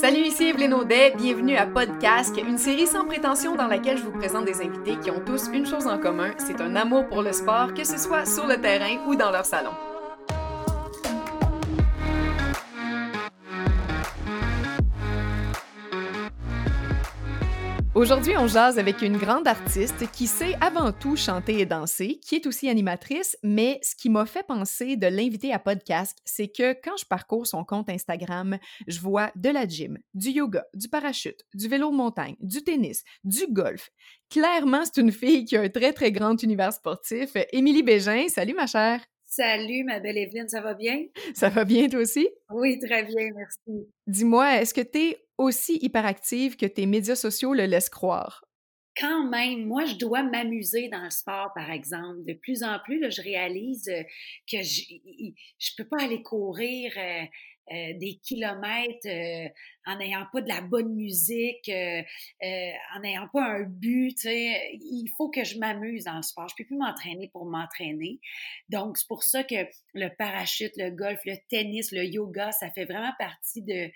Salut, ici Evelyne Audet, bienvenue à Podcast, une série sans prétention dans laquelle je vous présente des invités qui ont tous une chose en commun, c'est un amour pour le sport, que ce soit sur le terrain ou dans leur salon. Aujourd'hui, on jase avec une grande artiste qui sait avant tout chanter et danser, qui est aussi animatrice, mais ce qui m'a fait penser de l'inviter à podcast, c'est que quand je parcours son compte Instagram, je vois de la gym, du yoga, du parachute, du vélo de montagne, du tennis, du golf. Clairement, c'est une fille qui a un très, très grand univers sportif. Émilie Bégin, salut ma chère! Salut, ma belle Evelyne, ça va bien? Ça va bien, toi aussi? Oui, très bien, merci. Dis-moi, est-ce que tu es aussi hyperactive que tes médias sociaux le laissent croire? Quand même, moi, je dois m'amuser dans le sport, par exemple. De plus en plus, je réalise euh, que je ne peux pas aller courir euh, euh, des kilomètres en n'ayant pas de la bonne musique, en n'ayant pas un but. Il faut que je m'amuse dans le sport. Je peux plus m'entraîner pour m'entraîner. Donc, c'est pour ça que le parachute, le golf, le tennis, le yoga, ça fait vraiment partie de,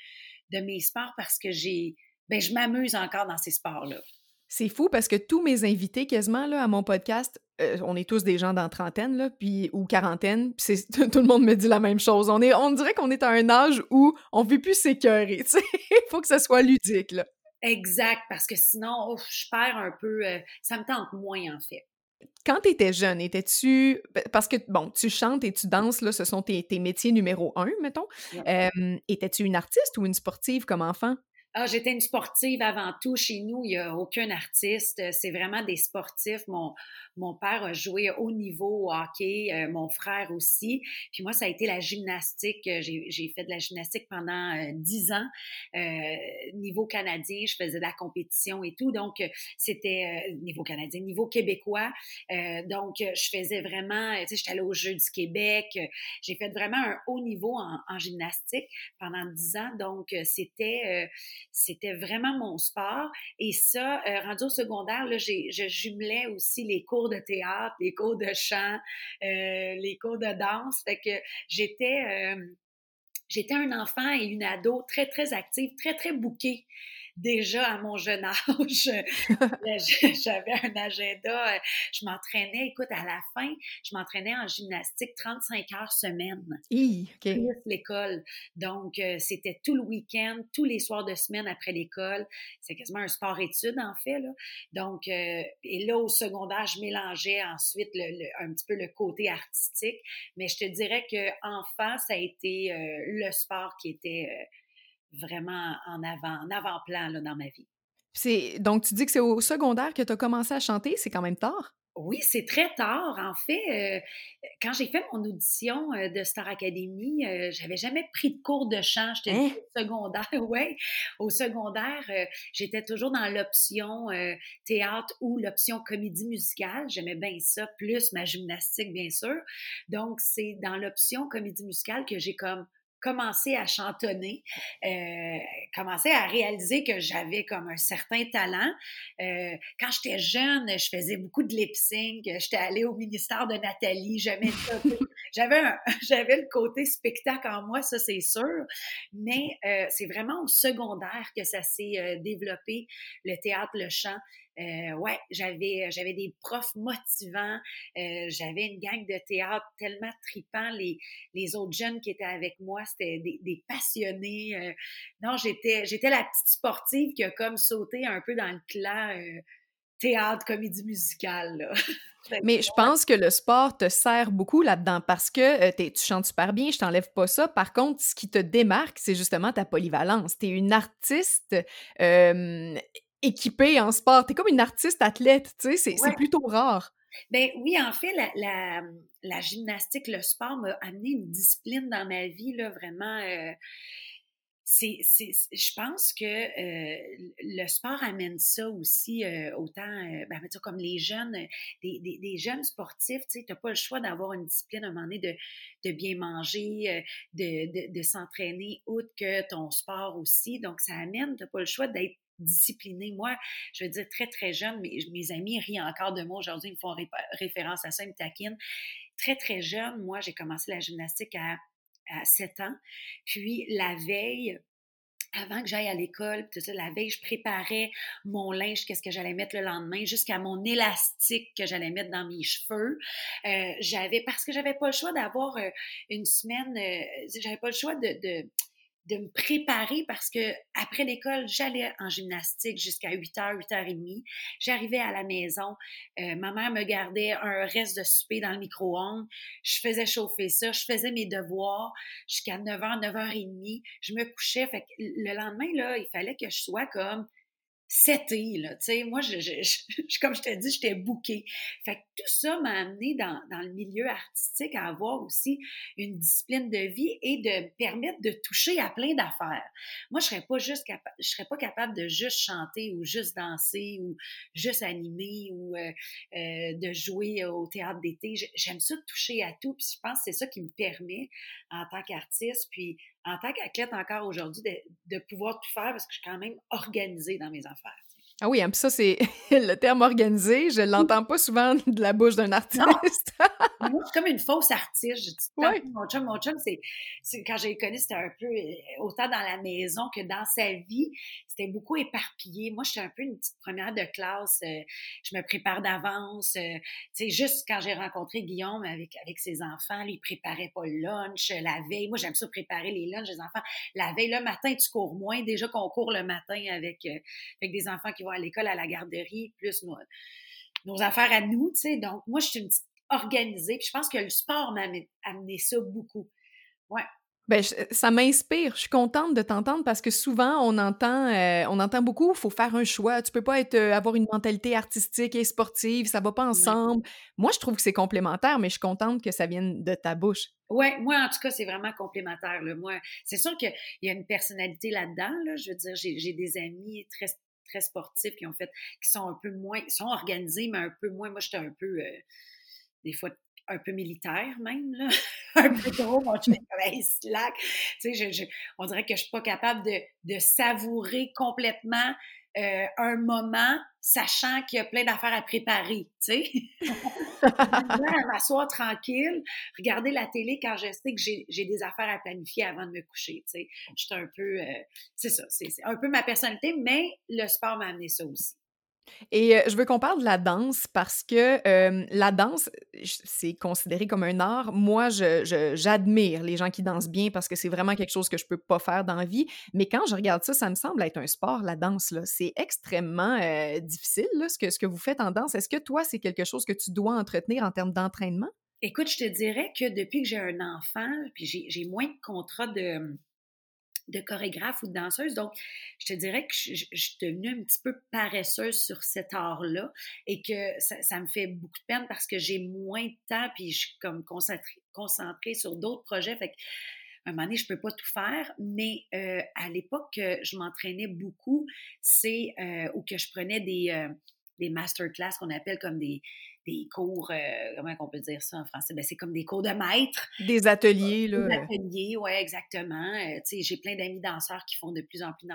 de mes sports parce que j'ai, ben, je m'amuse encore dans ces sports-là. C'est fou parce que tous mes invités quasiment là, à mon podcast, euh, on est tous des gens dans trentaine là, puis, ou quarantaine, puis tout le monde me dit la même chose. On, est, on dirait qu'on est à un âge où on ne veut plus s'écœurer. Il faut que ça soit ludique. Là. Exact, parce que sinon, je perds un peu. Euh, ça me tente moins, en fait. Quand tu étais jeune, étais-tu. Parce que, bon, tu chantes et tu danses, là, ce sont tes, métiers numéro un, mettons. étais-tu une artiste ou une sportive comme enfant? Ah, j'étais une sportive avant tout. Chez nous, il n'y a aucun artiste. C'est vraiment des sportifs. Mon, mon père a joué haut niveau au hockey, euh, mon frère aussi. Puis moi, ça a été la gymnastique. J'ai fait de la gymnastique pendant euh, dix ans. Euh, niveau canadien, je faisais de la compétition et tout. Donc, c'était niveau canadien, niveau québécois. donc, je faisais vraiment, tu sais, j'étais allée aux Jeux du Québec. J'ai fait vraiment un haut niveau en, en gymnastique pendant dix ans. Donc, c'était c'était vraiment mon sport. Et ça, euh, rendu au secondaire, je jumelais aussi les cours de théâtre, les cours de chant, euh, les cours de danse. Fait que j'étais... Euh, j'étais un enfant et une ado très, très active, très, très bouquée déjà à mon jeune âge, j'avais un agenda, je m'entraînais, écoute, à la fin, je m'entraînais en gymnastique 35 heures semaine, Hi, okay. plus l'école. Donc, euh, c'était tout le week-end, tous les soirs de semaine après l'école. C'est quasiment un sport-études, en fait. Là. Donc, euh, et là, au secondaire, je mélangeais ensuite le, un petit peu le côté artistique. Mais je te dirais que enfant, ça a été euh, le sport qui était vraiment en avant, en avant-plan dans ma vie. C'est donc tu dis que c'est au secondaire que tu as commencé à chanter, c'est quand même tard? Oui, c'est très tard. En fait, euh, quand j'ai fait mon audition euh, de Star Academy, euh, j'avais jamais pris de cours de chant. J'étais hein? au secondaire. ouais, au secondaire, j'étais toujours dans l'option théâtre ou l'option comédie musicale. J'aimais bien ça, plus ma gymnastique, bien sûr. Donc, c'est dans l'option comédie musicale que j'ai comme commencé à chantonner, euh, commencé à réaliser que j'avais comme un certain talent. Euh, quand j'étais jeune, je faisais beaucoup de lip sync. J'étais allée au ministère de Nathalie. J'aimais ça. J'avais j'avais le côté spectacle en moi, ça c'est sûr. Mais euh, c'est vraiment au secondaire que ça s'est euh, développé, le théâtre, le chant. Euh, ouais, j'avais j'avais des profs motivants, euh, j'avais une gang de théâtre tellement tripant. Les, les autres jeunes qui étaient avec moi, c'était des, des, passionnés. Euh, non, j'étais j'étais la petite sportive qui a comme sauté un peu dans le clan euh, théâtre, comédie musicale. Là. Mais je pense que le sport te sert beaucoup là-dedans parce que tu chantes super bien, je t'enlève pas ça. Par contre, ce qui te démarque, c'est justement ta polyvalence. Tu es une artiste équipée en sport. T'es comme une artiste athlète, tu sais, c'est plutôt rare. Ben oui, en fait, la, la, gymnastique, le sport m'a amené une discipline dans ma vie, là, vraiment. Euh, c'est, je pense que euh, le sport amène ça aussi euh, autant, euh, ben, comme les jeunes, des, des, des jeunes sportifs, tu t'as pas le choix d'avoir une discipline à un moment donné de, de bien manger, de, de, de s'entraîner, outre que ton sport aussi. Donc, ça amène, t'as pas le choix d'être disciplinée. Moi, je veux dire, très, très jeune, mes, mes amis rient encore de moi aujourd'hui, ils me font référence à ça, ils me taquinent. Très, très jeune, moi, j'ai commencé la gymnastique à, à 7 ans. Puis, la veille, avant que j'aille à l'école, tout ça, la veille, je préparais mon linge, qu'est-ce que j'allais mettre le lendemain, jusqu'à mon élastique que j'allais mettre dans mes cheveux. Euh, j'avais, parce que j'avais pas le choix d'avoir euh, une semaine, euh, j'avais pas le choix de, de de me préparer parce que après l'école, j'allais en gymnastique jusqu'à 8h, 8h30. J'arrivais à la maison, euh, ma mère me gardait un reste de souper dans le micro-ondes. Je faisais chauffer ça, je faisais mes devoirs jusqu'à 9h, 9h30. Je me couchais. Fait que le lendemain, là, il fallait que je sois comme c'était, là, tu sais, moi, je, je, comme je t'ai dit, j'étais bouquée. Fait que tout ça m'a amené dans, dans, le milieu artistique à avoir aussi une discipline de vie et de me permettre de toucher à plein d'affaires. Moi, je serais pas juste capable, je serais pas capable de juste chanter ou juste danser ou juste animer ou euh, euh, de jouer au théâtre d'été. J'aime ça toucher à tout, puis je pense que c'est ça qui me permet en tant qu'artiste, puis en tant qu'athlète encore aujourd'hui, de, pouvoir tout faire parce que je suis quand même organisée dans mes affaires. Ah oui, hein, puis ça, c'est le terme organisé. Je l'entends pas souvent de la bouche d'un artiste. Moi, je suis comme une fausse artiste. Je dis mon chum, mon chum, c'est, quand j'ai connu, c'était un peu euh, autant dans la maison que dans sa vie. C'était beaucoup éparpillé. Moi, j'étais un peu une petite première de classe. Euh, je me prépare d'avance. Euh, tu sais, juste quand j'ai rencontré Guillaume avec, avec ses enfants, lui, il préparait pas le lunch la veille. Moi, j'aime ça préparer les lunchs des enfants. La veille, le matin, tu cours moins. Déjà qu'on court le matin avec, avec des enfants qui vont à l'école, à la garderie, plus nos, nos affaires à nous, tu sais. Donc, moi, je suis une petite organisée. Je pense que le sport m'a amené ça beaucoup. Ouais. Ben, ça m'inspire. Je suis contente de t'entendre parce que souvent, on entend, euh, on entend beaucoup, il faut faire un choix. Tu peux pas être, euh, avoir une mentalité artistique et sportive, ça va pas ensemble. Moi, je trouve que c'est complémentaire, mais je suis contente que ça vienne de ta bouche. Oui, moi, en tout cas, c'est vraiment complémentaire. Moi, c'est sûr qu'il y a une personnalité là-dedans. Là. Je veux dire, j'ai des amis très très sportifs qui ont fait, qui sont un peu moins, sont organisés, mais un peu moins. Moi, j'étais un peu, euh, des fois, un peu militaire même, là. un peu trop, moi, je fais slack. Tu sais, je, on dirait que je suis pas capable de, de savourer complètement euh, un moment, sachant qu'il y a plein d'affaires à préparer, tu sais. m'asseoir tranquille, regarder la télé quand je sais que j'ai des affaires à planifier avant de me coucher, tu sais. Je suis un peu, euh, c'est ça, c'est un peu ma personnalité, mais le sport m'a amené ça aussi. Et je veux qu'on parle de la danse parce que la danse, c'est considéré comme un art. Moi, j'admire les gens qui dansent bien parce que c'est vraiment quelque chose que je peux pas faire dans la vie. Mais quand je regarde ça, ça me semble être un sport, la danse. C'est extrêmement difficile, ce, que, ce que vous faites en danse. Est-ce que toi, c'est quelque chose que tu dois entretenir en termes d'entraînement? Écoute, je te dirais que depuis que j'ai un enfant, puis j'ai moins de contrats de de chorégraphe ou de danseuse. Donc, je te dirais que je, suis devenue un petit peu paresseuse sur cet art-là et que ça, me fait beaucoup de peine parce que j'ai moins de temps puis je suis comme concentrée, sur d'autres projets. Fait que, un moment donné, je peux pas tout faire, mais euh, à l'époque, je m'entraînais beaucoup, c'est euh, ou que je prenais des, euh, des masterclass qu'on appelle comme des, des cours, euh, comment on peut dire ça en français? Ben, c'est comme des cours de maître. Des ateliers, là. Des ateliers, oui, exactement. Euh, sais, j'ai plein d'amis danseurs qui font de plus en plus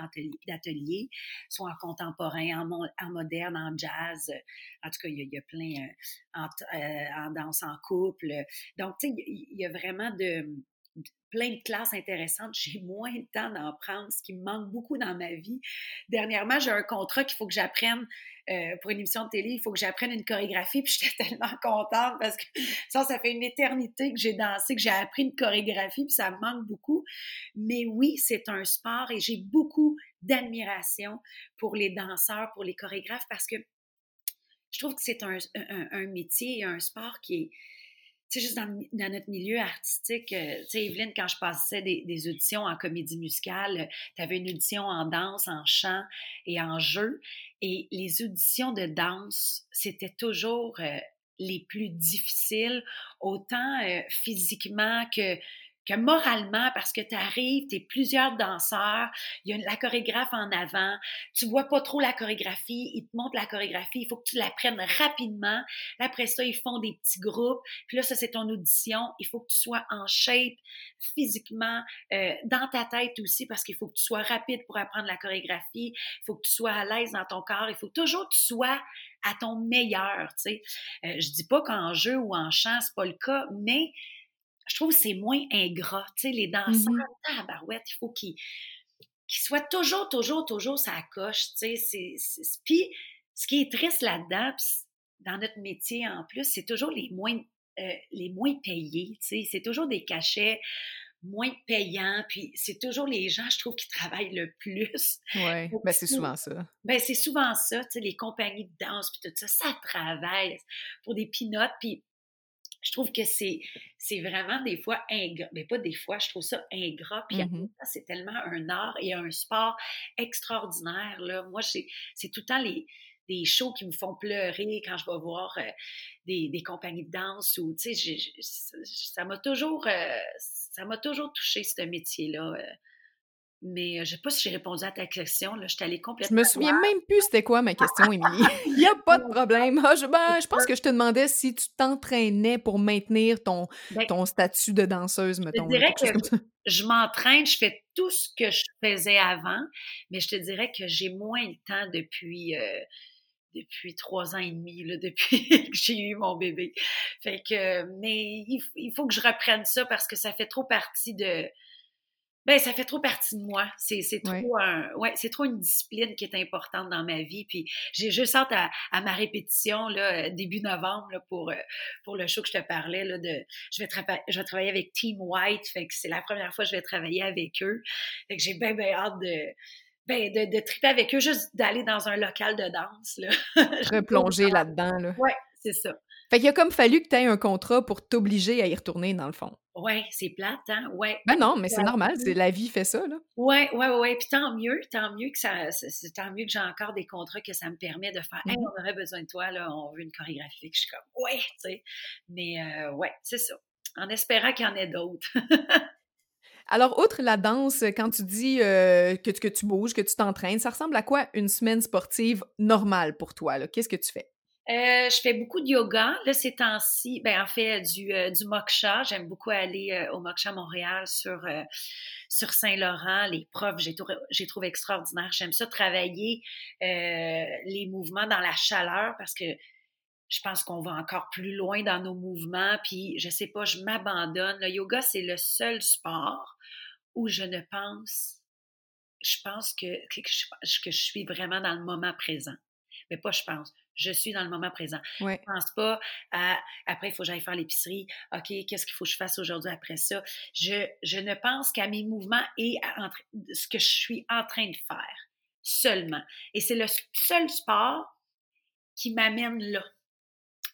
d'ateliers, soit en contemporain, en, en, moderne, en jazz. En tout cas, il y, a, plein euh, en, en, danse en couple. Donc, tu sais, il y a vraiment de plein de classes intéressantes. J'ai moins de temps d'en prendre, ce qui me manque beaucoup dans ma vie. Dernièrement, j'ai un contrat qu'il faut que j'apprenne euh, pour une émission de télé. Il faut que j'apprenne une chorégraphie. Puis j'étais tellement contente parce que ça, ça fait une éternité que j'ai dansé, que j'ai appris une chorégraphie. Puis ça me manque beaucoup. Mais oui, c'est un sport et j'ai beaucoup d'admiration pour les danseurs, pour les chorégraphes parce que je trouve que c'est un, un, un métier et un sport qui est sais, juste dans, notre milieu artistique, euh, tu sais, Evelyne, quand je passais des, auditions en comédie musicale, tu avais une audition en danse, en chant et en jeu. Et les auditions de danse, c'était toujours euh, les plus difficiles, autant euh, physiquement que moralement, parce que tu arrives, tu es plusieurs danseurs, il y a la chorégraphe en avant, tu vois pas trop la chorégraphie, ils te montrent la chorégraphie, il faut que tu la prennes rapidement. Après ça, ils font des petits groupes. Puis là, ça, c'est ton audition. Il faut que tu sois en shape physiquement, euh, dans ta tête aussi, parce qu'il faut que tu sois rapide pour apprendre la chorégraphie. Il faut que tu sois à l'aise dans ton corps. Il faut toujours que tu sois à ton meilleur, tu sais. Euh, je dis pas qu'en jeu ou en chant, c'est pas le cas, mais je trouve que c'est moins ingrat. Tu sais, les danseurs, mm -hmm. il faut qu'ils qu'il soit toujours, toujours, toujours ça coche, tu sais. Puis, ce qui est triste là-dedans, dans notre métier en plus, c'est toujours les moins, euh, les moins payés, tu sais. C'est toujours des cachets moins payants, puis c'est toujours les gens, je trouve, qui travaillent le plus. Oui, ben c'est souvent ça. Ben c'est souvent ça, tu sais, les compagnies de danse, puis tout ça, ça travaille pour des pinottes, puis je trouve que c'est, c'est vraiment des fois ingrat, mais pas des fois, je trouve ça ingrat. Puis mmh c'est tellement un art et un sport extraordinaire. Là. Moi, c'est, c'est tout le temps les, des shows qui me font pleurer quand je vais voir euh, des, des, compagnies de danse ou, tu sais, ça m'a toujours, euh, ça m'a toujours touché, ce métier-là. Euh. Mais je ne sais pas si j'ai répondu à ta question. Là. Je suis allée complètement. Je me souviens même plus c'était quoi ma question, Émilie. Il n'y a pas de problème. Ah, je, ben, je, pense que je te demandais si tu t'entraînais pour maintenir ton, ben ton statut de danseuse, mettons. Je dirais que je m'entraîne, je fais tout ce que je faisais avant, mais je te dirais que j'ai moins le temps depuis. Euh, depuis trois ans et demi, là, depuis que j'ai eu mon bébé. Fait que, mais il, faut que je reprenne ça parce que ça fait trop partie de, ben, ça fait trop partie de moi. C'est, c'est trop un, ouais, c'est trop une discipline qui est importante dans ma vie. Puis j'ai juste hâte à, à, ma répétition là, euh, début novembre là, pour, euh, pour le show que je te parlais. Là, de, je, vais je vais travailler avec Team White. Fait que c'est la première fois que je vais travailler avec eux. Fait que j'ai bien, bien hâte de, ben, de, de triper avec eux, juste d'aller dans un local de danse. Là. Replonger là-dedans. Là. Oui, c'est ça. Fait qu'il a comme fallu que tu aies un contrat pour t'obliger à y retourner, dans le fond. Oui, c'est plate, hein? Ouais. Ben non, mais c'est normal, c'est la vie fait ça, là. Oui, oui, oui. Puis tant mieux, tant mieux que ça, c'est tant mieux que j'ai encore des contrats que ça me permet de faire, hey, mmh on aurait besoin de toi, là, on veut une chorégraphie. Je suis comme, ouais, tu sais. Mais euh, ouais, c'est ça. En espérant qu'il y en ait d'autres. Alors, outre la danse, quand tu dis euh, que, que tu bouges, que tu t'entraînes, ça ressemble à quoi une semaine sportive normale pour toi? Qu'est-ce que tu fais? Euh, je fais beaucoup de yoga. Là, ces temps-ci, ben, en fait, du, euh, du moksha. J'aime beaucoup aller euh, au moksha Montréal sur, sur Saint-Laurent. Les profs, j'ai, trouvé extraordinaire. J'aime ça travailler les mouvements dans la chaleur parce que je pense qu'on va encore plus loin dans nos mouvements. Puis, je sais pas, je m'abandonne. Le yoga, c'est le seul sport où je ne pense, je pense que, que je suis vraiment dans le moment présent. Mais pas je pense, je suis dans le moment présent. Je ne pense pas à après, il faut que j'aille faire l'épicerie. OK, qu'est-ce qu'il faut que je fasse aujourd'hui après ça? Je, je ne pense qu'à mes mouvements et à ce que je suis en train de faire seulement. Et c'est le seul sport qui m'amène là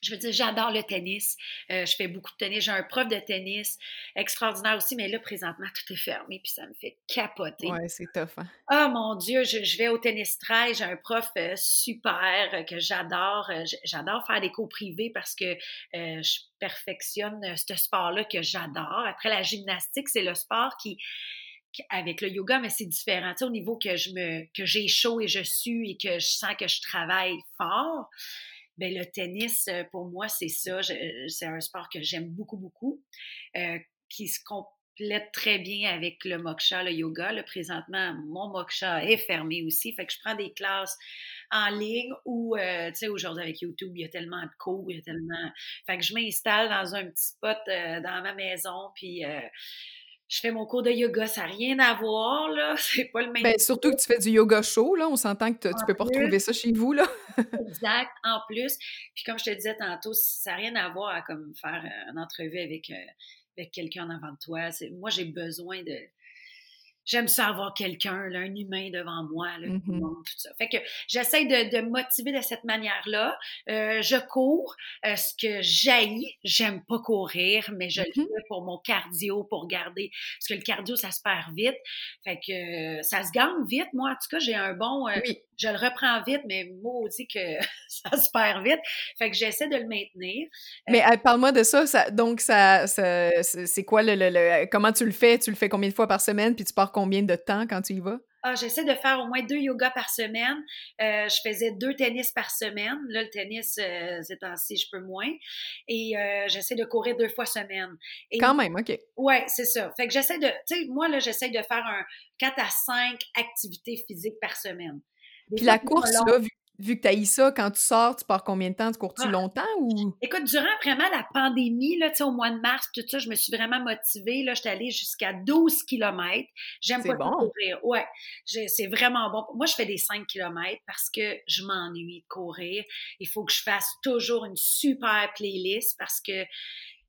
je veux dire, j'adore le tennis. Euh, je fais beaucoup de tennis. J'ai un prof de tennis extraordinaire aussi, mais là, présentement, tout est fermé, puis ça me fait capoter. Ouais, c'est tough. Hein? Oh mon Dieu, je, vais au tennis trail. J'ai un prof euh, super euh, que j'adore. j'adore faire des cours privés parce que je perfectionne ce sport-là que j'adore. Après la gymnastique, c'est le sport qui avec le yoga, mais c'est différent. Tu sais, au niveau que je me que j'ai chaud et je sue et que je sens que je travaille fort. Ben, le tennis, euh, pour moi, c'est ça. Euh, c'est un sport que j'aime beaucoup, beaucoup, euh, qui se complète très bien avec le moksha, le yoga. Là, présentement, mon moksha est fermé aussi. Fait que je prends des classes en ligne ou, tu sais, aujourd'hui avec YouTube, il y a tellement de cours, il y a tellement... Fait que je m'installe dans un petit spot dans ma maison, puis je fais mon cours de yoga, ça n'a rien à voir, là. C'est pas le même. Ben, surtout que tu fais du yoga chaud, là. On s'entend que tu peux pas retrouver ça chez vous, là. exact, en plus. Puis comme je te disais tantôt, ça n'a rien à voir à comme faire une entrevue avec, euh, avec quelqu'un en avant de toi. Moi, j'ai besoin de j'aime ça avoir quelqu'un, un humain devant moi, là, mmh tout ça. Fait que j'essaie de, de motiver de cette manière-là. Euh, je cours. Euh, ce que j'haïs, j'aime pas courir, mais je le mmh fais pour mon cardio, pour garder. Parce que le cardio, ça se perd vite. Fait que ça se gagne vite. Moi, en tout cas, j'ai un bon. Euh, oui je le reprends vite, mais maudit que ça se perd vite. Fait que j'essaie de le maintenir. Euh, mais parle-moi de ça, Donc, ça, c'est quoi le, Comment tu le fais? Tu le fais combien de fois par semaine? Puis tu pars combien de temps quand tu y vas? Ah, j'essaie de faire au moins deux yogas par semaine. Euh, je faisais deux tennis par semaine. Là, le tennis, euh, ces temps-ci, je peux moins. Et euh, j'essaie de courir deux fois semaine. Quand même, OK. Ouais, c'est ça. Fait que j'essaie de, tu sais, moi, là, j'essaie de faire un 4 à 5 activités physiques par semaine. Puis la course, là, vu que tu as ça, quand tu sors, tu pars combien de temps? Tu cours-tu ah. longtemps ou? Écoute, durant vraiment la pandémie, là, au mois de mars, tout ça, je me suis vraiment motivée. Là, j'étais allée jusqu'à 12 km. J'aime pas bon. courir. Ouais, c'est vraiment bon. Moi, je fais des 5 km parce que je m'ennuie de courir. Il faut que je fasse toujours une super playlist parce que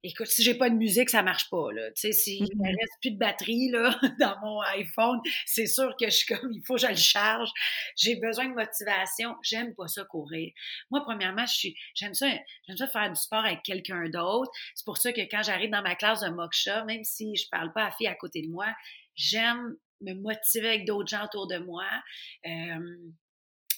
écoute, si j'ai pas de musique, ça marche pas, là. Tu sais, s'il ne mm-hmm. reste plus de batterie, là, dans mon iPhone, c'est sûr que je suis comme, il faut que je le charge. J'ai besoin de motivation. J'aime pas ça courir. Moi, premièrement, je suis, j'aime ça, j'aime ça faire du sport avec quelqu'un d'autre. C'est pour ça que quand j'arrive dans ma classe de moksha, même si je parle pas à fille à côté de moi, j'aime me motiver avec d'autres gens autour de moi. Euh,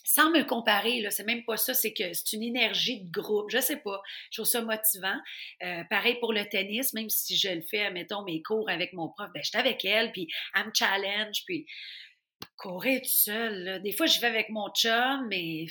sans me comparer, là, c'est même pas ça, c'est que c'est une énergie de groupe, je sais pas, je trouve ça motivant. Euh, pareil pour le tennis, même si je le fais, mettons, mes cours avec mon prof, ben, je suis avec elle, puis elle me challenge, puis courir tout seul, des fois, je vais avec mon chum, mais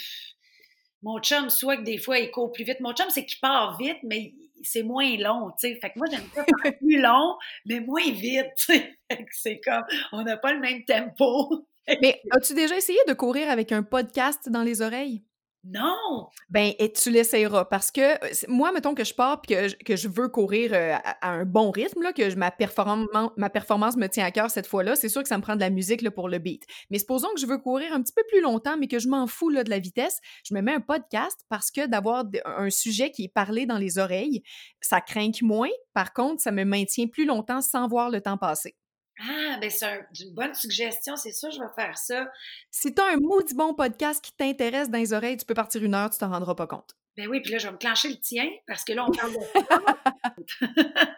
mon chum, soit que des fois, il court plus vite. Mon chum, c'est qu'il part vite, mais c'est moins long, tu sais. Fait que moi, j'aime ça plus long, mais moins vite, tu sais. c'est comme, on n'a pas le même tempo. Mais as-tu déjà essayé de courir avec un podcast dans les oreilles? Non! Ben, et tu l'essayeras parce que moi, mettons que je pars et que, que, je veux courir à, un bon rythme, là, que ma, performance, ma performance me tient à cœur cette fois-là, c'est sûr que ça me prend de la musique là, pour le beat. Mais supposons que je veux courir un petit peu plus longtemps, mais que je m'en fous là, de la vitesse, je me mets un podcast parce que d'avoir un sujet qui est parlé dans les oreilles, ça craint moins. Par contre, ça me maintient plus longtemps sans voir le temps passer. Ah, ben c'est une bonne suggestion, c'est ça, je vais faire ça. Si tu as un maudit bon podcast qui t'intéresse dans les oreilles, tu peux partir une heure, tu t'en rendras pas compte. Ben oui, puis là, je vais me clencher le tien, parce que là, on parle de...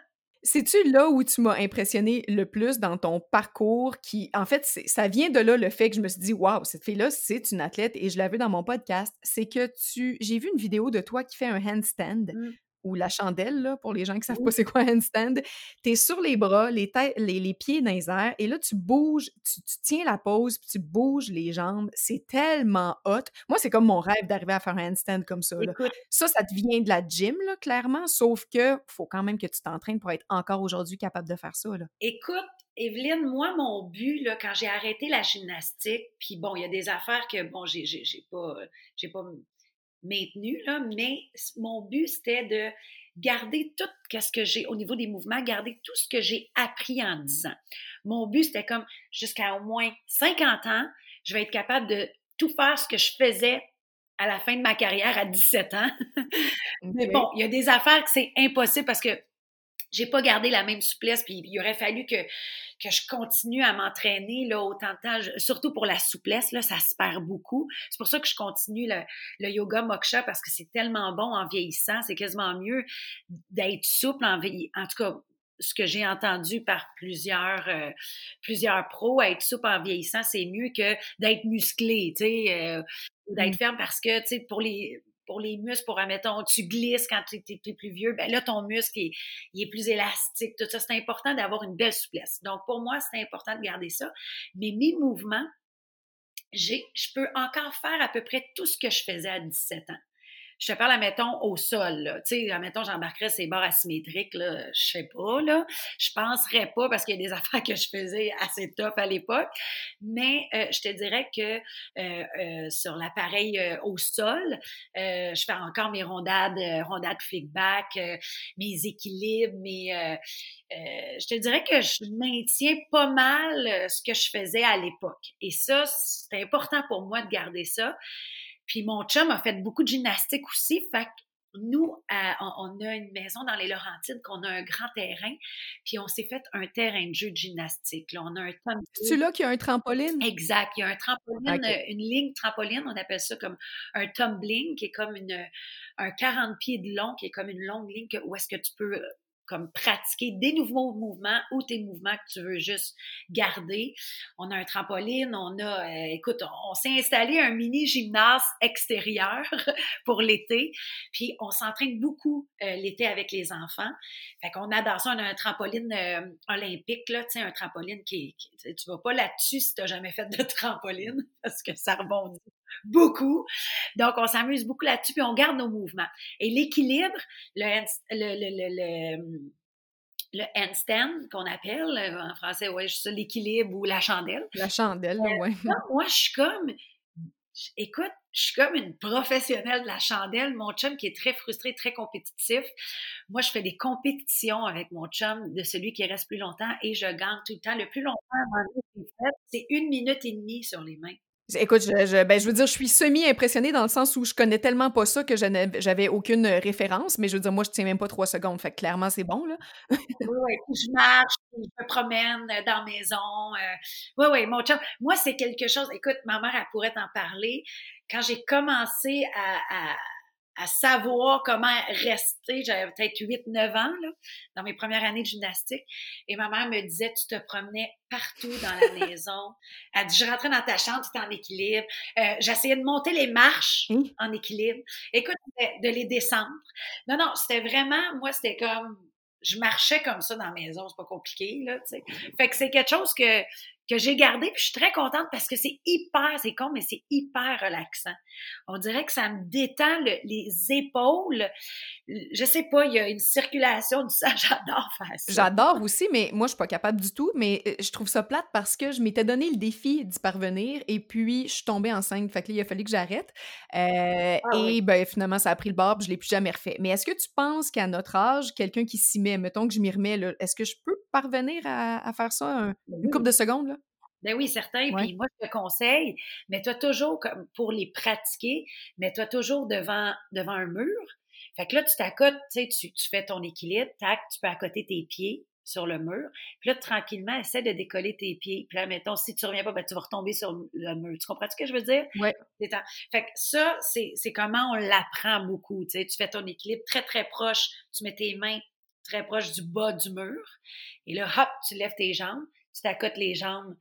C'est-tu là où tu m'as impressionné le plus dans ton parcours qui, en fait, ça vient de là le fait que je me suis dit, waouh, cette fille-là, c'est une athlète et je vu dans mon podcast. C'est que tu, j'ai vu une vidéo de toi qui fait un handstand. Mmh ou la chandelle, là, pour les gens qui savent pas c'est quoi un handstand. Tu es sur les bras, les, les, les, pieds dans les airs, et là, tu bouges, tu, tiens la pose, puis tu bouges les jambes. C'est tellement hot. Moi, c'est comme mon rêve d'arriver à faire un handstand comme ça. Ça, ça te vient de la gym, là, clairement, sauf que faut quand même que tu t'entraînes pour être encore aujourd'hui capable de faire ça. Là. Écoute, Evelyne, moi, mon but, là, quand j'ai arrêté la gymnastique, puis bon, il y a des affaires que, bon, j'ai pas, j'ai pas maintenu, là, mais mon but, c'était de garder tout ce que j'ai au niveau des mouvements, garder tout ce que j'ai appris en 10 ans. Mon but, c'était comme jusqu'à au moins 50 ans, je vais être capable de tout faire ce que je faisais à la fin de ma carrière à 17 ans. Mais bon, il y a des affaires que c'est impossible parce que j'ai pas gardé la même souplesse, puis il aurait fallu que, que je continue à m'entraîner là autant de temps, surtout pour la souplesse, là, ça se perd beaucoup. C'est pour ça que je continue le, le yoga moksha parce que c'est tellement bon en vieillissant, c'est quasiment mieux d'être souple en vieillissant. En tout cas, ce que j'ai entendu par plusieurs euh, plusieurs pros, être souple en vieillissant, c'est mieux que d'être musclé, tu sais, euh, d'être mmh. ferme parce que, tu sais, pour les pour les muscles, pour, admettons, tu glisses quand tu es, plus vieux, ben là, ton muscle, est plus élastique, tout ça. C'est important d'avoir une belle souplesse. Donc, pour moi, c'est important de garder ça. Mais mes mouvements, je peux encore faire à peu près tout ce que je faisais à 17 ans je te parle, admettons, au sol. Tu sais, admettons, j'embarquerais ces barres asymétriques, là. Je sais pas, là. Je penserais pas parce qu'il y a des affaires que je faisais assez top à l'époque. Mais euh, je te dirais que euh, euh, sur l'appareil au sol, je fais encore mes rondades, rondades flickback, mes équilibres, mes... je te dirais que je maintiens pas mal ce que je faisais à l'époque. Et ça, c'est important pour moi de garder ça. Puis mon chum a fait beaucoup de gymnastique aussi. Fait que nous, euh, on, a une maison dans les Laurentides qu'on a un grand terrain, puis on s'est fait un terrain de jeu de gymnastique. Là, on a un C'est là qu'il y a un trampoline? Exact. Il y a un trampoline, une ligne trampoline, on appelle ça comme un tumbling, qui est comme une, un 40 pieds de long, qui est comme une longue ligne où est-ce que tu peux comme pratiquer des nouveaux mouvements ou tes mouvements que tu veux juste garder. On a un trampoline, on a, euh, écoute, on, s'est installé un mini gymnase extérieur pour l'été, puis on s'entraîne beaucoup euh, l'été avec les enfants. Fait qu'on adore ça, un trampoline euh, olympique, là, tu sais, un trampoline qui, qui tu vas pas là-dessus si tu n'as jamais fait de trampoline, parce que ça rebondit beaucoup. Donc, on s'amuse beaucoup là-dessus, puis on garde nos mouvements. Et l'équilibre, le, le, le, le handstand qu'on appelle en français, ouais, l'équilibre ou la chandelle. La chandelle, euh, oui. Moi, je suis comme, écoute, je suis comme une professionnelle de la chandelle. Mon chum qui est très frustré, très compétitif. Moi, je fais des compétitions avec mon chum de celui qui reste plus longtemps et je gagne tout le temps. Le plus longtemps, c'est une minute et demie sur les mains. Écoute, je, ben, je veux dire, je suis semi-impressionnée dans le sens où je connais tellement pas ça que j'avais aucune référence, mais je veux dire, moi, je tiens même pas trois secondes, fait que clairement, c'est bon, là. oui, oui, je marche, je me promène dans la maison. Euh, oui, oui, mon chum, moi, c'est quelque chose, écoute, ma mère, elle pourrait t'en parler. Quand j'ai commencé à à savoir comment rester. J'avais peut-être 8-9 ans là, dans mes premières années de gymnastique. Et ma mère me disait, tu te promenais partout dans la maison. Elle dit, je rentrais dans ta chambre, tu étais en équilibre. Euh, j'essayais de monter les marches mmh. en équilibre. Écoute, de les descendre. Non, non, c'était vraiment, moi, c'était comme, je marchais comme ça dans la maison, c'est pas compliqué, là, tu sais. Fait que c'est quelque chose que, que j'ai gardé, puis je suis très contente parce que c'est hyper, c'est con, mais c'est hyper relaxant. On dirait que ça me détend les épaules. Je sais pas, il y a une circulation du sang, j'adore faire ça. J'adore aussi, mais moi, je suis pas capable du tout, mais euh, je trouve ça plate parce que je m'étais donné le défi d'y parvenir et puis je suis tombée enceinte, fait que là, il a fallu que j'arrête. Euh, ah et ben, finalement, ça a pris le bord, puis je l'ai plus jamais refait. Mais est-ce que tu penses qu'à notre âge, quelqu'un qui s'y met, mettons que je m'y remets, est-ce que je peux parvenir à, faire ça une couple de secondes? Là? Ben oui, certain. Puis moi, je te conseille, mets-toi toujours, comme pour les pratiquer, mets-toi toujours devant, devant un mur. Fait que là, tu t'accotes, tu sais, tu fais ton équilibre, tac, tu peux accoter tes pieds sur le mur. Puis là, tranquillement, essaie de décoller tes pieds. Puis là, mettons, si tu reviens pas, ben, tu vas retomber sur le mur. Tu comprends ce que je veux dire? Oui. Fait que ça, c'est comment on l'apprend beaucoup. Tu sais, tu fais ton équilibre très, très proche. Tu mets tes mains très proches du bas du mur. Et là, hop, tu lèves tes jambes. Tu t'accotes les jambes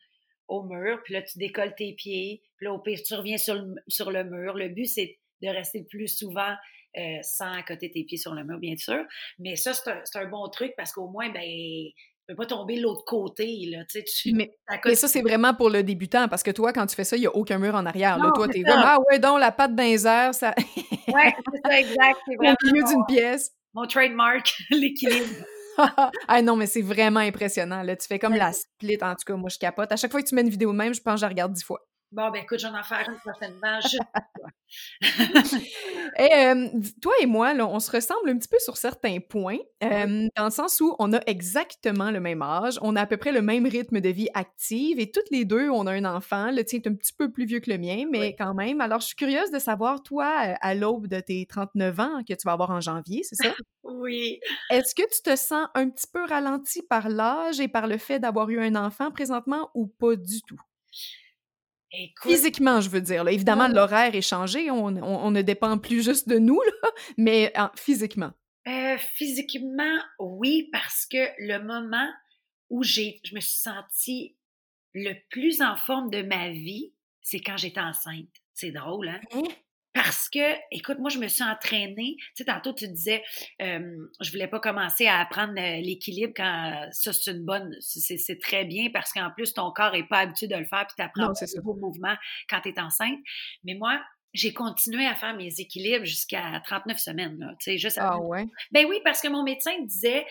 au mur, puis là, tu décolles tes pieds, puis là, au pire, tu reviens sur le, sur le mur. Le but, c'est de rester plus souvent euh, sans accoter tes pieds sur le mur, bien sûr. Mais ça, c'est un, un, bon truc parce qu'au moins, ben, tu peux pas tomber de l'autre côté, là, tu. Mais, ça, c'est vraiment pour le débutant, parce que toi, quand tu fais ça, il n'y a aucun mur en arrière, là. Toi, t'es vraiment, ah ouais, donc, la patte d'un ça... ouais, c'est ça, exact. C'est vraiment Au milieu d'une pièce. Mon trademark, l'équilibre. ah non, mais c'est vraiment impressionnant. Là. Tu fais comme la split, en tout cas, moi je capote. À chaque fois que tu mets une vidéo même, je pense que je la regarde dix fois. Bon, ben écoute, j'en ai faire une prochainement, et, toi et moi, là, on se ressemble un petit peu sur certains points, dans le sens où on a exactement le même âge, on a à peu près le même rythme de vie active, et toutes les deux, on a un enfant. Le tien est un petit peu plus vieux que le mien, mais quand même. Alors, je suis curieuse de savoir, toi, à l'aube de tes 39 ans, que tu vas avoir en janvier, c'est ça? oui. Est-ce que tu te sens un petit peu ralenti par l'âge et par le fait d'avoir eu un enfant présentement ou pas du tout? Physiquement, je veux dire. Évidemment, l'horaire est changé. On, ne dépend plus juste de nous, mais physiquement. Euh, physiquement, oui, parce que le moment où j'ai, je me suis sentie le plus en forme de ma vie, c'est quand j'étais enceinte. C'est drôle, hein? hein? Parce que, écoute, moi, je me suis entraînée. Tu sais, tantôt, tu disais, euh, je voulais pas commencer à apprendre l'équilibre quand ça, c'est une bonne, c'est très bien parce qu'en plus, ton corps est pas habitué de le faire puis tu apprends ce nouveau mouvement quand tu es enceinte. Mais moi, j'ai continué à faire mes équilibres jusqu'à 39 semaines, là, tu sais, juste Ah ouais? Ben oui, parce que mon médecin disait,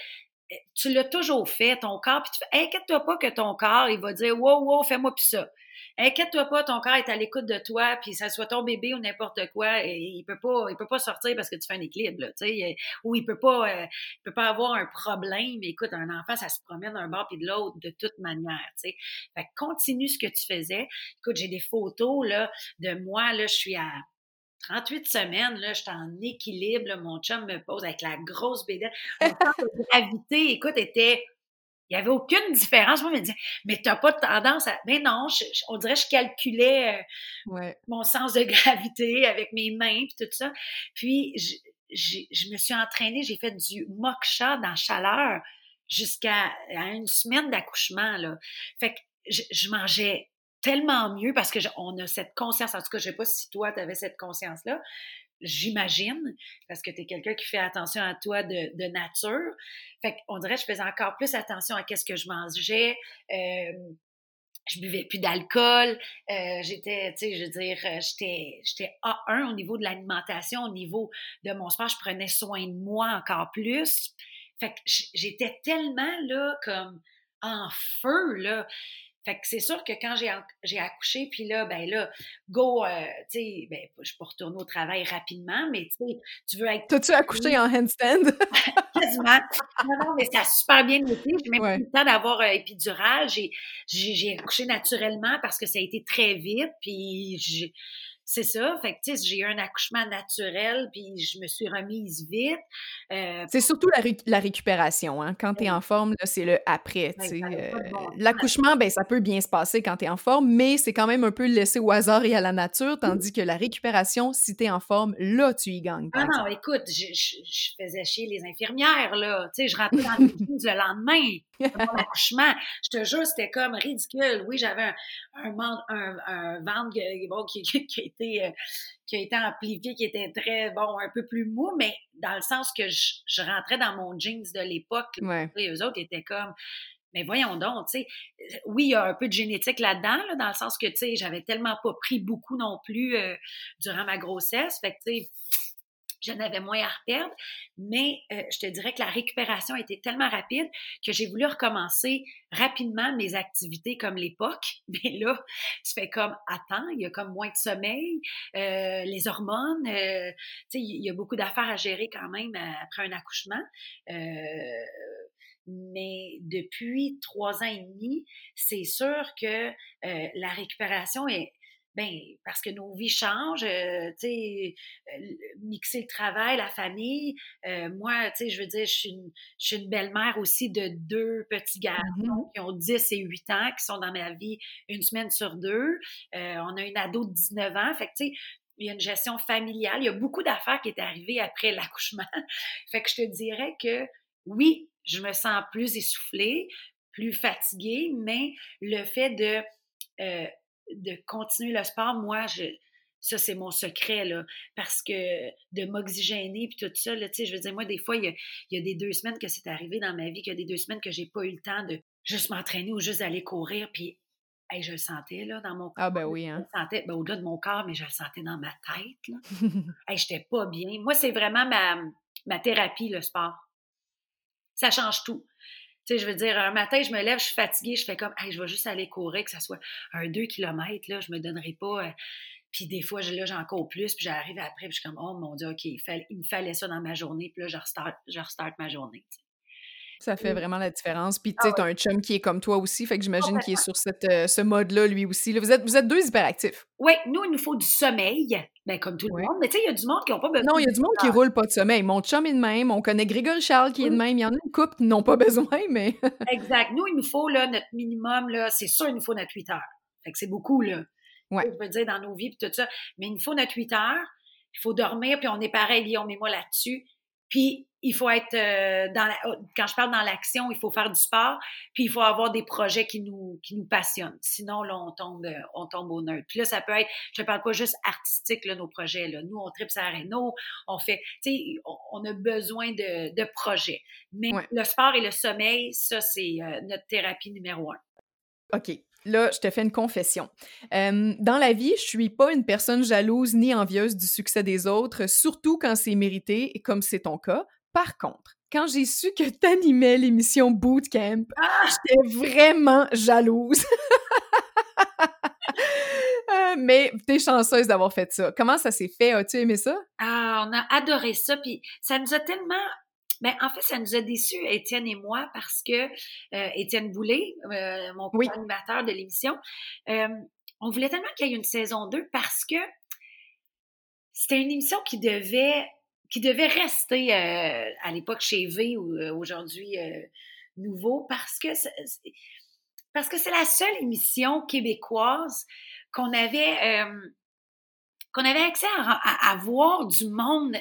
tu l'as toujours fait, ton corps, puis tu fais, inquiète-toi pas que ton corps, il va dire, wow, wow, fais-moi plus ça. Inquiète-toi pas, ton corps est à l'écoute de toi, puis ça soit ton bébé ou n'importe quoi, et il peut pas, il peut pas sortir parce que tu fais un équilibre, tu sais, ou il peut pas, euh, il peut pas avoir un problème. Écoute, un enfant, ça se promène d'un bord puis de l'autre de toute manière, tu sais. Fait continue ce que tu faisais. Écoute, j'ai des photos là de moi là, je suis à 38 semaines, là, j'étais en équilibre, mon chum me pose avec la grosse bédaine. Mon de gravité, écoute, était il n'y avait aucune différence. Moi, je me disais, mais tu n'as pas de tendance à. Mais non, on dirait que je calculais euh, mon sens de gravité avec mes mains et tout ça. Puis, je, je me suis entraînée, j'ai fait du moksha dans chaleur jusqu'à une semaine d'accouchement. Là. Fait que je, mangeais tellement mieux parce que on a cette conscience. En tout cas, je ne sais pas si toi, tu avais cette conscience-là j'imagine, parce que tu es quelqu'un qui fait attention à toi de, de nature. Fait qu'on dirait que je faisais encore plus attention à qu'est-ce que je mangeais. Euh, je buvais plus d'alcool. Euh, j'étais, tu sais, je veux dire, euh, j'étais, j'étais A1 au niveau de l'alimentation, au niveau de mon sport. Je prenais soin de moi encore plus. Fait que j'étais tellement là comme en feu là. Fait que c'est sûr que quand j'ai, j'ai accouché, puis là, ben là, go, euh, tu sais, ben, je peux retourner au travail rapidement, mais tu sais, tu veux être... T'as-tu accouché en handstand? Quasiment. Non, non, mais ça a super bien été. J'ai même pas eu le temps d'avoir un épidural. J'ai, j'ai, j'ai accouché naturellement parce que ça a été très vite, puis j'ai c'est ça. Fait que, tu sais, j'ai eu un accouchement naturel, puis je me suis remise vite. Euh, c'est surtout la, la récupération. Hein? Quand tu es en forme, c'est le après. Euh, l'accouchement, ben, ça peut bien se passer quand tu es en forme, mais c'est quand même un peu laissé au hasard et à la nature, tandis que la récupération, si tu es en forme, là, tu y gagnes. Ah non, écoute, je, je, faisais chier les infirmières, là. Tu sais, je rentrais dans le le lendemain mon accouchement. Je te jure, c'était comme ridicule. Oui, j'avais un, un, un, un ventre qui, qui, qui, été, euh, qui a été amplifié, qui était très, bon, un peu plus mou, mais dans le sens que je, je rentrais dans mon jeans de l'époque. Ouais. Et eux autres étaient comme, mais voyons donc, tu sais, oui, il y a un peu de génétique là-dedans, là, dans le sens que, tu sais, j'avais tellement pas pris beaucoup non plus euh, durant ma grossesse. Fait que, tu sais, je n'avais moins à reperdre, mais euh, je te dirais que la récupération était tellement rapide que j'ai voulu recommencer rapidement mes activités comme l'époque. Mais là, tu fais comme, attends, il y a comme moins de sommeil, euh, les hormones, euh, tu sais, il y a beaucoup d'affaires à gérer quand même après un accouchement. mais depuis trois ans et demi, c'est sûr que la récupération est, ben, parce que nos vies changent, euh, tu sais, euh, mixer le travail, la famille. Euh, moi, tu sais, je veux dire, je suis une, une belle-mère aussi de deux petits garçons mm-hmm. qui ont 10 et 8 ans, qui sont dans ma vie une semaine sur deux. on a une ado de 19 ans. Fait que, tu sais, il y a une gestion familiale. Il y a beaucoup d'affaires qui est arrivées après l'accouchement. fait que je te dirais que oui, je me sens plus essoufflée, plus fatiguée, mais le fait de de continuer le sport, moi, je, ça, c'est mon secret, là. Parce que de m'oxygéner puis tout ça, là, tu sais, je veux dire, moi, des fois, il y a, des deux semaines que c'est arrivé dans ma vie, qu'il y a des deux semaines que j'ai pas eu le temps de juste m'entraîner ou juste aller courir, puis je le sentais, là, dans mon corps. Ah, ben oui, hein. Je le sentais, ben, au-delà de mon corps, mais je le sentais dans ma tête, là. hey, j'étais pas bien. Moi, c'est vraiment ma, ma thérapie, le sport. Ça change tout. Je veux dire, un matin, je me lève, je suis fatiguée, je fais comme, hey, je vais juste aller courir, que ça soit un 2 km, là, je me donnerai pas. Euh, puis des fois, là, j'en cours plus, puis j'arrive après, puis je suis comme, oh mon Dieu, OK, il, me fallait ça dans ma journée, puis là, je restart, je restart ma journée. Ça fait vraiment la différence. Puis, tu sais, ah t'as un chum qui est comme toi aussi, fait que j'imagine qu'il est sur cette, euh, ce mode-là, lui aussi. Vous, êtes, vous êtes deux hyperactifs. Oui, nous, il nous faut du sommeil, ben, comme tout le monde. Mais tu sais, il y a du monde qui n'a pas besoin. Non, il y a du monde qui roule pas de sommeil. Mon chum est de même. On connaît Grégory Charles qui est de même. Il y en a une couple qui n'ont pas besoin, mais. exact. Nous, il nous faut, là, notre minimum, là, c'est sûr, il nous faut notre 8 heures. Fait que c'est beaucoup, là. Ouais. Je veux dire, dans nos vies, puis tout ça. Mais il nous faut notre 8 heures. Il faut dormir, puis on est pareil, Guillaume et moi, là-dessus. Puis il faut être euh, dans la, oh, quand je parle dans l'action, il faut faire du sport, puis il faut avoir des projets qui nous qui nous passionnent. Sinon là on tombe euh, on tombe au neutre. Puis là ça peut être je parle pas juste artistique là nos projets là. Nous on tripe à Renault, on fait tu sais on, a besoin de, de projets. Mais le sport et le sommeil, ça c'est euh, notre thérapie numéro un. OK. Là, je te fais une confession. dans la vie, je suis pas une personne jalouse ni envieuse du succès des autres, surtout quand c'est mérité, et comme c'est ton cas. Par contre, quand j'ai su que tu animais l'émission Bootcamp, ah! j'étais vraiment jalouse. Euh, mais t'es chanceuse d'avoir fait ça. Comment ça s'est fait? As-tu aimé ça? Ah, on a adoré ça. Puis ça nous a tellement mais ben, en fait, ça nous a déçus, Étienne et moi, parce que euh, Étienne Boulay, euh, mon co-animateur de l'émission, euh, on voulait tellement qu'il y ait une saison 2 parce que c'était une émission qui devait qui devait rester à l'époque chez V ou aujourd'hui nouveau parce que parce que c'est la seule émission québécoise qu'on avait qu'on avait accès à, à, voir du monde,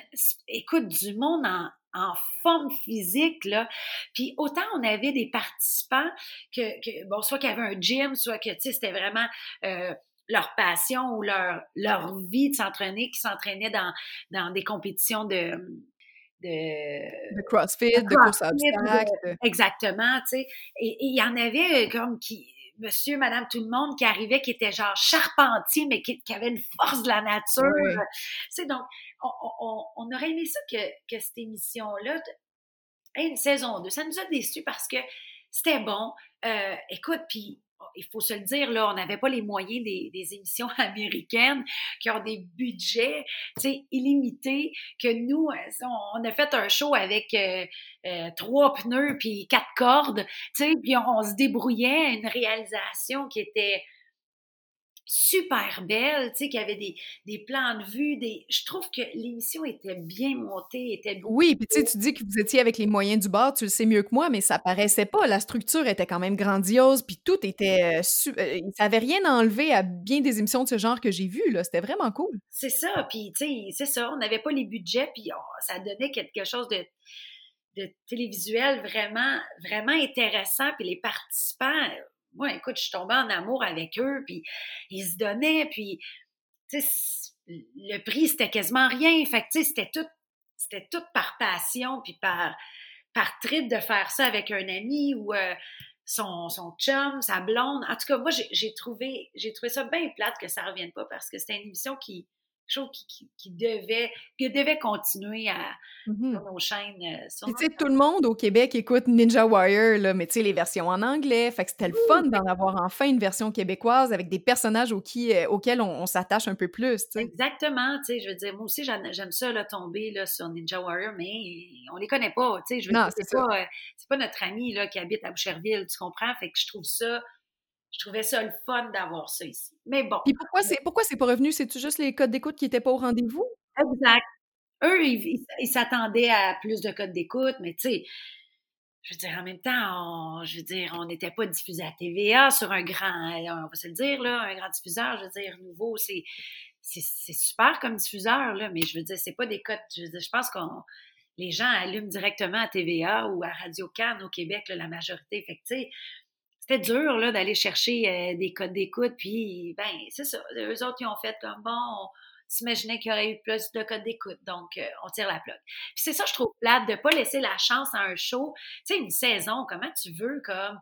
écoute, du monde en, en forme physique, là. Puis autant on avait des participants que, bon, soit qu'il y avait un gym, soit que, tu sais, c'était vraiment euh, leur passion ou leur, leur vie de s'entraîner, qui s'entraînaient dans, dans des compétitions de, de, de CrossFit, de, course à obstacles. Exactement, tu sais. Et il y en avait euh, comme qui monsieur, madame, tout le monde qui arrivait, qui était genre charpentier, mais qui, avait une force de la nature. C'est donc, on, aurait aimé ça que, que cette émission-là ait une saison 2. Ça nous a déçus parce que c'était bon. Euh, écoute, puis il faut se le dire, là, on n'avait pas les moyens des, émissions américaines qui ont des budgets, illimités, que nous, euh, on, a fait un show avec euh, euh, trois pneus puis quatre cordes, puis on, on, se débrouillait une réalisation qui était super belle, tu sais, qu'il y avait des, des, plans de vue, des... je trouve que l'émission était bien montée, était Oui, puis tu sais, tu dis que vous étiez avec les moyens du bord, tu le sais mieux que moi, mais ça paraissait pas. La structure était quand même grandiose, puis tout était... Euh, euh, ça avait rien enlevé à bien des émissions de ce genre que j'ai vues, là. C'était vraiment cool. C'est ça, puis tu sais, c'est ça, on n'avait pas les budgets, puis ça donnait quelque chose de de télévisuel vraiment, vraiment intéressant, puis les participants moi, écoute, je suis tombée en amour avec eux, puis ils se donnaient, puis, le prix, c'était quasiment rien. Fait que, c'était tout, c'était tout par passion, puis par, par trip de faire ça avec un ami ou euh, son, son chum, sa blonde. En tout cas, moi, j'ai trouvé, trouvé ça bien plate que ça revienne pas parce que c'était une émission qui, chose qui, qui, devait, qui devait continuer à, mmh sur nos chaînes. Euh, tu sais, tout le monde au Québec écoute Ninja Warrior, là, mais tu sais, les versions en anglais. Fait que c'était le fun d'en avoir enfin une version québécoise avec des personnages euh, auxquels on, s'attache un peu plus. Exactement. Tu sais, je veux dire, moi aussi, j'aime ça là, tomber là, sur Ninja Warrior, mais on les connaît pas. Tu sais, je veux dire, c'est pas, euh, pas notre ami là, qui habite à Boucherville, tu comprends? Fait que je trouve ça je trouvais ça le fun d'avoir ça ici. Mais bon. Puis pourquoi c'est pourquoi c'est pas revenu? C'est-tu juste les codes d'écoute qui n'étaient pas au rendez-vous? Exact. Eux, ils s'attendaient à plus de codes d'écoute, mais tu sais, je veux dire, en même temps, on, je veux dire, on n'était pas diffusé à TVA sur un grand, on va se le dire, là, un grand diffuseur, je veux dire, nouveau, c'est, c'est, super comme diffuseur, là, mais je veux dire, c'est pas des codes, je veux dire, je pense qu'on, les gens allument directement à TVA ou à Radio Cannes au Québec, la majorité. Fait que, tu sais, c'était dur là, d'aller chercher euh, des codes d'écoute. Puis, ben, c'est ça. Eux autres, ils ont fait comme bon, on s'imaginait qu'il y aurait eu plus de codes d'écoute. Donc, euh, on tire la plaque. Puis c'est ça, je trouve plate de ne pas laisser la chance à un show. Tu sais, une saison, comment tu veux comme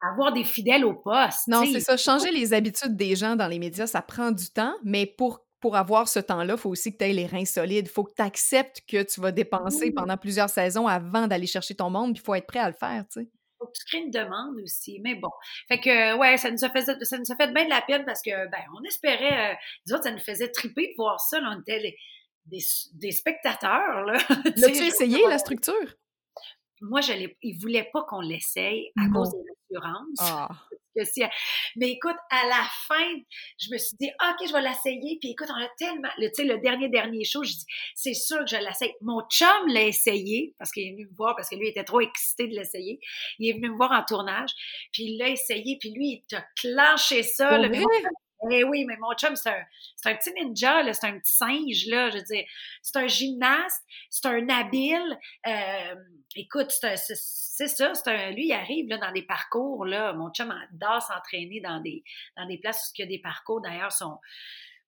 avoir des fidèles au poste? Non, c'est ça. Changer les habitudes des gens dans les médias, ça prend du temps, mais pour pour avoir ce temps-là, il faut aussi que tu aies les reins solides. Il faut que tu acceptes que tu vas dépenser pendant plusieurs saisons avant d'aller chercher ton monde, puis il faut être prêt à le faire, tu sais faut que tu crées une demande aussi. Mais bon. Fait que, ouais, ça nous a fait, ça nous a fait bien de la peine parce que, ben, on espérait, euh, autres, ça nous faisait triper de voir ça. Là, on était des, des, spectateurs, là. L'as-tu essayé, la structure? Moi, je ils voulaient pas qu'on l'essaye à cause de l'assurance. Ah. Mais écoute, à la fin, je me suis dit, OK, je vais l'essayer. Puis écoute, on a tellement, tu sais, le dernier, dernier show, je dis, c'est sûr que je l'essaye. Mon chum l'a essayé parce qu'il est venu me voir, parce que lui était trop excité de l'essayer. Il est venu me voir en tournage, puis il l'a essayé, puis lui, il t'a clenché ça. Eh oui, mais mon chum, c'est un, un, petit ninja, c'est un petit singe, là, je veux dire. C'est un gymnaste, c'est un habile. Euh, écoute, c'est ça, c'est un, lui, il arrive là, dans des parcours, là. Mon chum adore s'entraîner dans des, dans des places où il y a des parcours. D'ailleurs, son,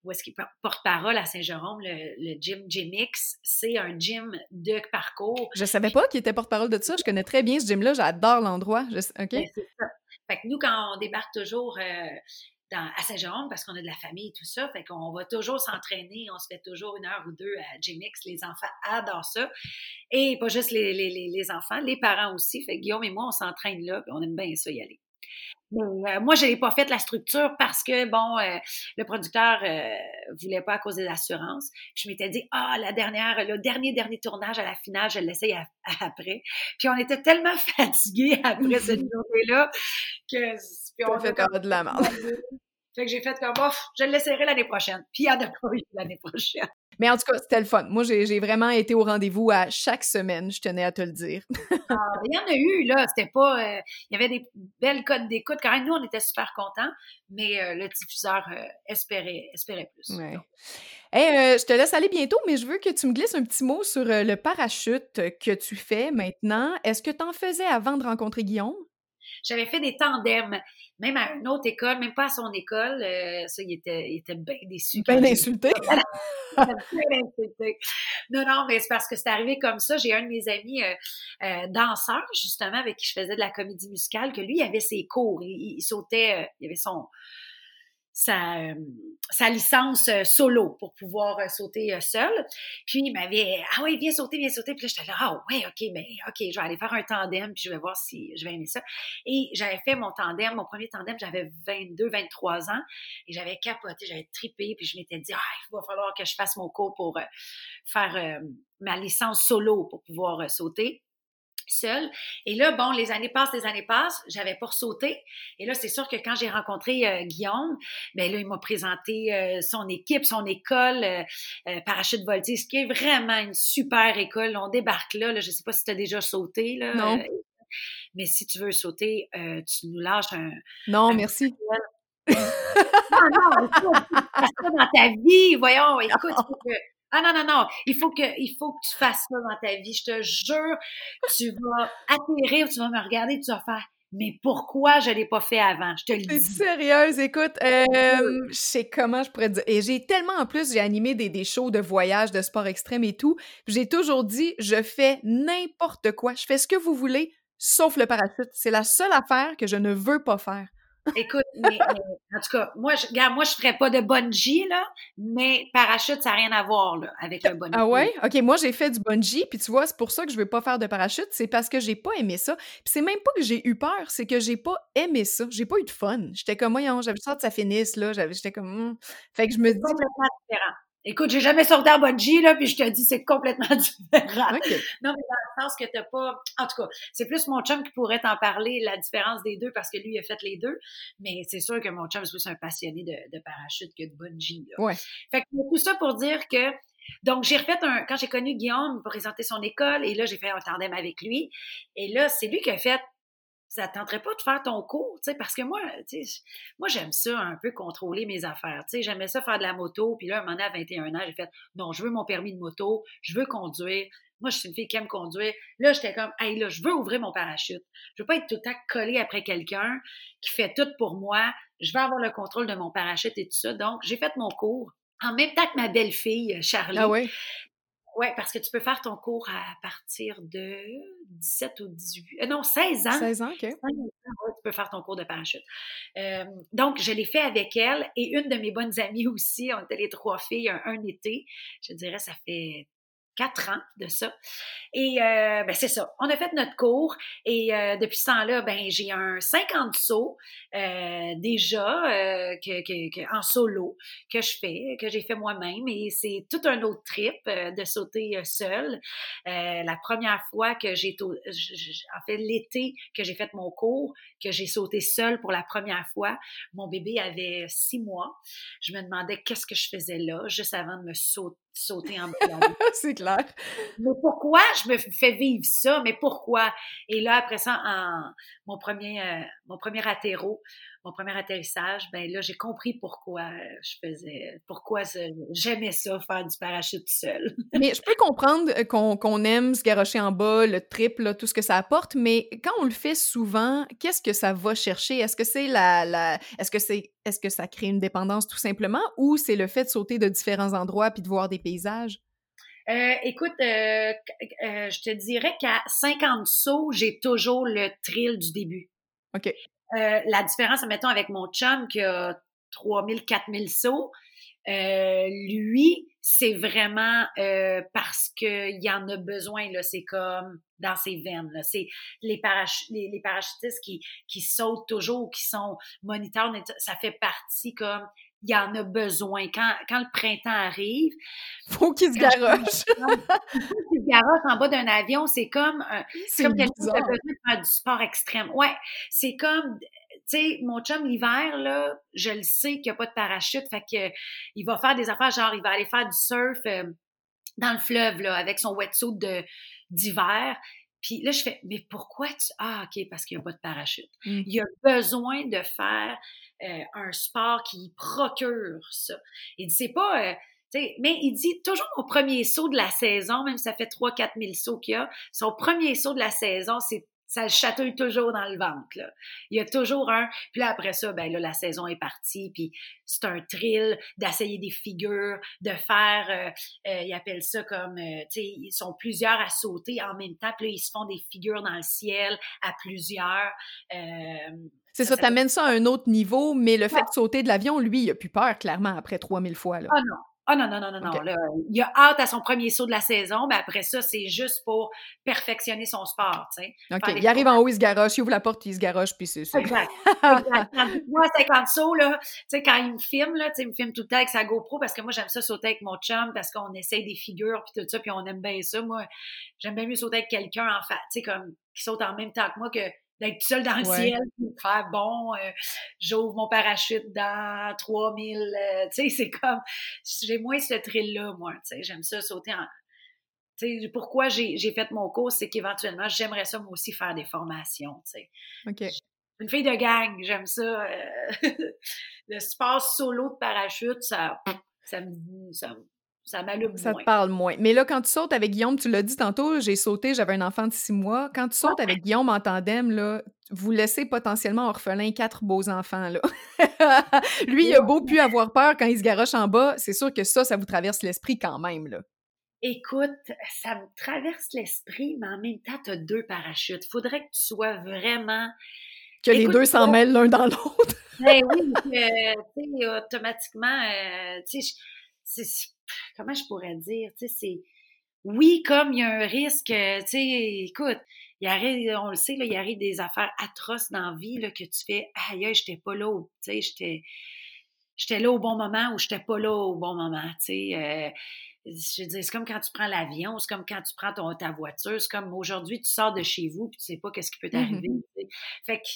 où est-ce qu'il porte-parole à Saint-Jérôme, le, le, gym Gymix, c'est un gym de parcours. Je savais pas qu'il était porte-parole de ça. Je connais très bien ce gym-là. J'adore l'endroit. OK? Ben, c'est ça. Fait que nous, quand on débarque toujours euh, à Saint-Jérôme parce qu'on a de la famille et tout ça. Fait qu'on va toujours s'entraîner. On se fait toujours une heure ou deux à GMX. Les enfants adorent ça. Et pas juste les, les, les enfants, les parents aussi. Fait que Guillaume et moi, on s'entraîne là. on aime bien ça y aller. Mais, euh, moi, je n'ai pas fait la structure parce que, bon, euh, le producteur euh, voulait pas à cause des assurances. Je m'étais dit, ah, la dernière, le dernier, dernier tournage à la finale, je l'essaye après. Puis on était tellement fatigués après cette journée-là que... Puis on fait comme de la merde. Fait que j'ai fait comme, bof, je le laisserai l'année prochaine. Puis il y en a pas eu l'année prochaine. Mais en tout cas, c'était le fun. Moi, j'ai vraiment été au rendez-vous à chaque semaine, je tenais à te le dire. Ah, il y en a eu, là. C'était pas. Euh, il y avait des belles codes d'écoute. Quand même, nous, on était super contents, mais euh, le diffuseur euh, espérait, espérait plus. Ouais. je te laisse aller bientôt, mais je veux que tu me glisses un petit mot sur le parachute que tu fais maintenant. Est-ce que tu en faisais avant de rencontrer Guillaume? J'avais fait des tandems, même à une autre école, même pas à son école. Euh, ça, il était, il était bien déçu. Bien insulté. Non, non, mais c'est parce que c'est arrivé comme ça. J'ai un de mes amis euh, euh, danseurs, justement, avec qui je faisais de la comédie musicale, que lui, il avait ses cours. Il, sautait, il avait son sa, euh, sa licence euh, solo pour pouvoir euh, sauter seul. Puis il m'avait ah oui, viens sauter, viens sauter. Puis là j'étais là ah ouais, OK, ben, OK, je vais aller faire un tandem puis je vais voir si je vais aimer ça. Et j'avais fait mon tandem, mon premier tandem, j'avais 22, 23 ans et j'avais capoté, j'avais tripé puis je m'étais dit ah, il va falloir que je fasse mon cours pour faire ma licence solo pour pouvoir sauter seule. Et là, bon, les années passent, les années passent, j'avais pas sauté. Et là, c'est sûr que quand j'ai rencontré euh, Guillaume, ben là, il m'a présenté euh, son équipe, son école, euh, Parachute Voltige, ce qui est vraiment une super école. On débarque là, là je sais pas si tu as déjà sauté, là. Non. mais si tu veux sauter, tu nous lâches un... Non, merci. non, non, écoute, ça dans ta vie, voyons, écoute, que ah non, non, non, il faut que, il faut que tu fasses ça dans ta vie. Je te jure, tu vas atterrir, tu vas me regarder, tu vas faire mais pourquoi je l'ai pas fait avant? Je te le dis. sérieuse, écoute, euh, je sais comment je pourrais dire. Et j'ai tellement, en plus, j'ai animé des, des shows de voyage, de sport extrême et tout. J'ai toujours dit, je fais n'importe quoi. Je fais ce que vous voulez, sauf le parachute. C'est la seule affaire que je ne veux pas faire. Écoute, mais, en tout cas, moi, je, regarde, moi, je ferais pas de bungee, là, mais parachute, ça n'a rien à voir, là, avec le bungee. Ah ouais? OK, moi, j'ai fait du bungee, puis tu vois, c'est pour ça que je veux pas faire de parachute, c'est parce que j'ai pas aimé ça. Puis c'est même pas que j'ai eu peur, c'est que j'ai pas aimé ça. J'ai pas eu de fun. J'étais comme, voyons, j'avais ça que ça finisse, là. J'étais comme, hmm. fait que je me dis. complètement différent. Écoute, j'ai jamais sauté en bungee, là, puis je te dis, c'est complètement différent. Non, mais dans le sens que t'as pas... En tout cas, c'est plus mon chum qui pourrait t'en parler, la différence des deux, parce que lui, il a fait les deux. Mais c'est sûr que mon chum, c'est plus un passionné de, de parachute que de bungee, là. Ouais. Fait que tout ça pour dire que donc, j'ai refait un, quand j'ai connu Guillaume pour présenter son école, et là, j'ai fait un tandem avec lui. Et là, c'est lui qui a fait ça te tenterait pas de faire ton cours, tu parce que moi, moi, j'aime ça un peu contrôler mes affaires, tu sais, j'aimais ça faire de la moto, puis là, un moment donné, à 21 ans, j'ai fait, non, je veux mon permis de moto, je veux conduire, moi, je suis une fille qui aime conduire. Là, j'étais comme, hey, là, je veux ouvrir mon parachute. Je veux pas être tout le temps collée après quelqu'un qui fait tout pour moi. Je veux avoir le contrôle de mon parachute et tout ça. Donc, j'ai fait mon cours en même temps que ma belle-fille, Charlie. Ah ouais? Oui, parce que tu peux faire ton cours à partir de 17 ou 18, euh, non, 16 ans. 16 ans, OK. tu peux faire ton cours de parachute. Euh, donc, je l'ai fait avec elle et une de mes bonnes amies aussi. On était les trois filles un été. Je dirais, ça fait quatre ans de ça. Et euh, ben c'est ça. On a fait notre cours et euh, depuis ce temps-là, ben j'ai un 50 sauts euh, déjà que, que, en solo que je fais, que j'ai fait moi-même et c'est tout un autre trip de sauter seul. la première fois que j'ai en fait l'été que j'ai fait mon cours, que j'ai sauté seul pour la première fois, mon bébé avait six mois. Je me demandais qu'est-ce que je faisais là juste avant de me sauter sauter en C'est clair. Mais pourquoi? Je me fais vivre ça? Mais pourquoi? Et là, après ça, en, mon premier, euh, mon premier atterro, mon premier atterrissage, ben là, j'ai compris pourquoi je faisais, pourquoi j'aimais ça, faire du parachute seul. mais je peux comprendre euh, qu'on aime se garocher en bas, le trip, tout ce que ça apporte, mais quand on le fait souvent, qu'est-ce que ça va chercher? Est-ce que c'est la, la est-ce que c'est est-ce que ça crée une dépendance tout simplement ou c'est le fait de sauter de différents endroits puis de voir des paysages? Euh, écoute, euh, je te dirais qu'à 50 sauts, j'ai toujours le thrill du début. OK. Euh, la différence, mettons, avec mon chum qui a 3000, 4000 sauts, euh, lui, c'est vraiment euh, parce qu'il y en a besoin, là. C'est comme dans ses veines, là. C'est les, parachutistes qui, qui sautent toujours, qui sont moniteurs, ça fait partie comme il y en a besoin. Quand, quand le printemps arrive, faut qu'il se garoche. faut qu'il se garoche en bas d'un avion. C'est comme, c'est comme quelqu'un qui a besoin de faire du sport extrême. Ouais, c'est comme, tu sais, mon chum l'hiver là, je le sais qu'il n'y a pas de parachute, fait que il va faire des affaires genre, il va aller faire du surf euh, dans le fleuve là avec son wetsuit de d'hiver. Puis là, je fais, mais pourquoi tu... Ah, OK, parce qu'il n'y a pas de parachute. Mmh. Il a besoin de faire euh, un sport qui procure ça. Il dit, c'est pas... Euh, mais il dit toujours au premier saut de la saison, même si ça fait 3-4 000 sauts qu'il y a, son premier saut de la saison, c'est ça le chatouille toujours dans le ventre. Là. Il y a toujours un. Puis là, après ça, ben là, la saison est partie. Puis c'est un thrill d'essayer des figures, de faire. Euh, euh, ils appellent ça comme. Euh, tu sais, ils sont plusieurs à sauter en même temps. Puis là, ils se font des figures dans le ciel à plusieurs. C'est ça, t'amènes ça à un autre niveau, mais le fait de sauter de l'avion, lui, il a plus peur, clairement, après 3000 fois. Là. Ah non, ah non, non, non, non, non. Là, il a hâte à son premier saut de la saison, mais après ça, c'est juste pour perfectionner son sport, tu sais. OK, il arrive en haut, il se garoche, il ouvre la porte, il se garoche, puis c'est ça. Exact. exact. moi, 50 sauts, là, tu sais, quand il me filme, là, tu sais, il me filme tout le temps avec sa GoPro, parce que moi, j'aime ça sauter avec mon chum, parce qu'on essaye des figures, puis tout ça, puis on aime bien ça. Moi, j'aime bien mieux sauter avec quelqu'un, en fait, tu sais, comme, qui saute en même temps que moi, que d'être tout seul dans le ciel, faire bon, euh, j'ouvre mon parachute dans 3000, euh, tu sais, c'est comme, j'ai moins ce thrill-là, moi, tu sais, j'aime ça sauter en... Tu sais, pourquoi j'ai fait mon cours, c'est qu'éventuellement, j'aimerais ça, moi aussi, faire des formations, tu sais. OK. Une fille de gang, j'aime ça. Euh, le sport solo de parachute, ça, ça me, ça, ça m'allume Ça te parle moins. Mais là, quand tu sautes avec Guillaume, tu l'as dit tantôt, j'ai sauté, j'avais un enfant de six mois. Quand tu sautes avec Guillaume en tandem, là, vous laissez potentiellement orphelin quatre beaux enfants. Là. Lui, il a beau pu avoir peur quand il se garoche en bas, c'est sûr que ça, ça vous traverse l'esprit quand même. Là. Écoute, ça me traverse l'esprit, mais en même temps, tu as deux parachutes. Faudrait que tu sois vraiment. Que les deux s'en mêlent l'un dans l'autre. ben oui, tu sais, automatiquement, euh, tu sais, comment je pourrais dire, tu sais, c'est, oui, comme il y a un risque, euh, tu sais, écoute, il arrive, on le sait, là, il arrive des affaires atroces dans la vie, là, que tu fais, aïe, j'étais pas là, tu sais, j'étais, j'étais là au bon moment ou j'étais pas là au bon moment, tu sais, euh, je veux dire, c'est comme quand tu prends l'avion, c'est comme quand tu prends ton, ta voiture, c'est comme aujourd'hui, tu sors de chez vous, puis tu sais pas qu'est-ce qui peut t'arriver. Mm-hmm. Fait que,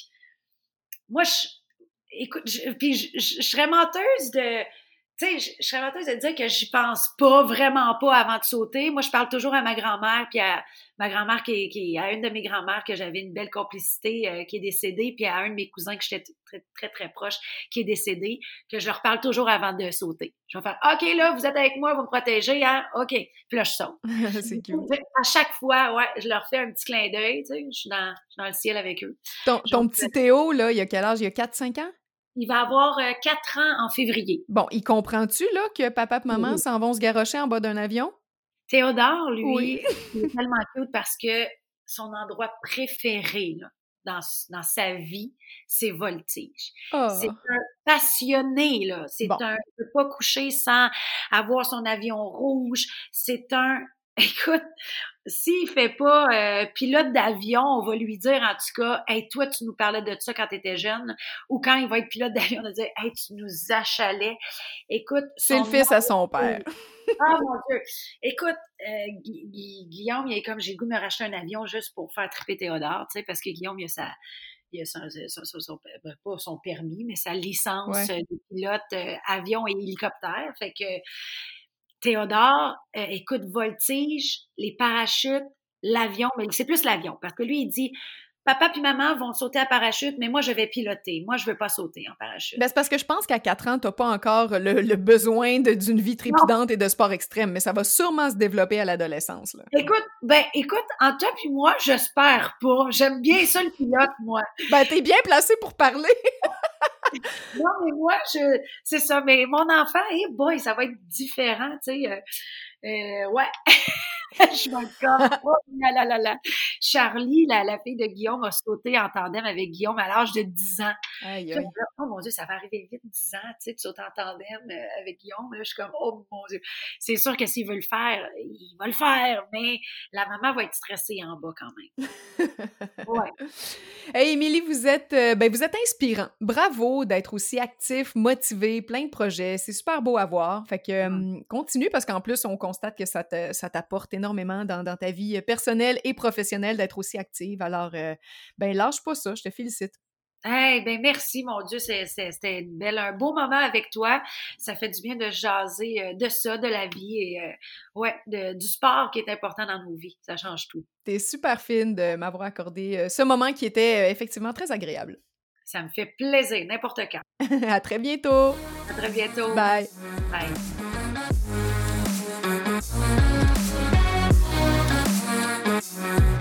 moi, je, écoute, puis je, je, serais menteuse de, tu sais, je, serais menteuse de dire que j'y pense pas, vraiment pas avant de sauter. Moi, je parle toujours à ma grand-mère, puis à ma grand-mère qui, qui à une de mes grand-mères que j'avais une belle complicité, euh, qui est décédée, puis à un de mes cousins que j'étais très, très, très proche, qui est décédé, que je leur parle toujours avant de sauter. Je vais faire, OK, là, vous êtes avec moi, vous me protégez, hein? OK. Puis là, je saute. C'est cool. À chaque fois, ouais, je leur fais un petit clin d'œil, tu sais, je suis dans, dans le ciel avec eux. Ton, ton petit Théo, là, il y a quel âge? Il y a 4-5 ans? Il va avoir euh, quatre ans en février. Bon, il comprend-tu là que papa et maman s'en vont se garrocher en bas d'un avion? Théodore, lui, il est tellement cute parce que son endroit préféré dans, dans sa vie, c'est Voltige. Oh. C'est un passionné, là. C'est un... Il peut pas coucher sans avoir son avion rouge. C'est un... Écoute, s'il fait pas euh, pilote d'avion, on va lui dire en tout cas, hey, toi, tu nous parlais de ça quand tu étais jeune, ou quand il va être pilote d'avion, on va dire, hey, tu nous achalais. Écoute, c'est le fils à son père. ah mon Dieu. Écoute, euh, Guillaume, il est comme j'ai goût de me racheter un avion juste pour faire triper Théodore, tu sais, parce que Guillaume, il a sa il a son, son, ben, pas son permis, mais sa licence de pilote euh, avion et hélicoptère. Fait que Théodore, euh, écoute, voltige, les parachutes, l'avion, mais c'est plus l'avion, parce que lui, il dit, papa puis maman vont sauter à parachute, mais moi, je vais piloter. Moi, je veux pas sauter en parachute. Ben, c'est parce que je pense qu'à 4 ans, tu n'as pas encore le, besoin d'une vie trépidante et de sport extrême, mais ça va sûrement se développer à l'adolescence. Écoute, ben, écoute, en toi puis moi, j'espère pas. J'aime bien ça, le pilote, moi. Ben, t'es bien placé pour parler. non, mais moi, je, c'est ça. Mais mon enfant, hey boy, ça va être différent, tu sais. Euh, euh, ouais. je me comme, oh là là là Charlie, la, la fille de Guillaume, a sauté en tandem avec Guillaume à l'âge de 10 ans. Aïe, aïe. oh mon Dieu, ça va arriver vite, 10 ans, tu sais, tu sautes en tandem euh, avec Guillaume. Là, je suis comme, oh mon Dieu. C'est sûr que s'il veut le faire, il va le faire, mais la maman va être stressée en bas quand même. ouais. Hey, Émilie, vous êtes, euh, ben, vous êtes inspirant. Bravo d'être aussi actif, motivé, plein de projets. C'est super beau à voir. Fait que, euh, continue parce qu'en plus, on constate que ça t'apporte énormément dans, dans, ta vie personnelle et professionnelle d'être aussi active. Alors, euh, ben lâche pas ça, je te félicite. Hey, ben merci, mon Dieu, c'était belle, un beau moment avec toi. Ça fait du bien de jaser euh, de ça, de la vie et euh, ouais, du sport qui est important dans nos vies. Ça change tout. T'es super fine de m'avoir accordé ce moment qui était effectivement très agréable. Ça me fait plaisir, n'importe quand. à très bientôt. À très bientôt. Bye. Bye. Bye.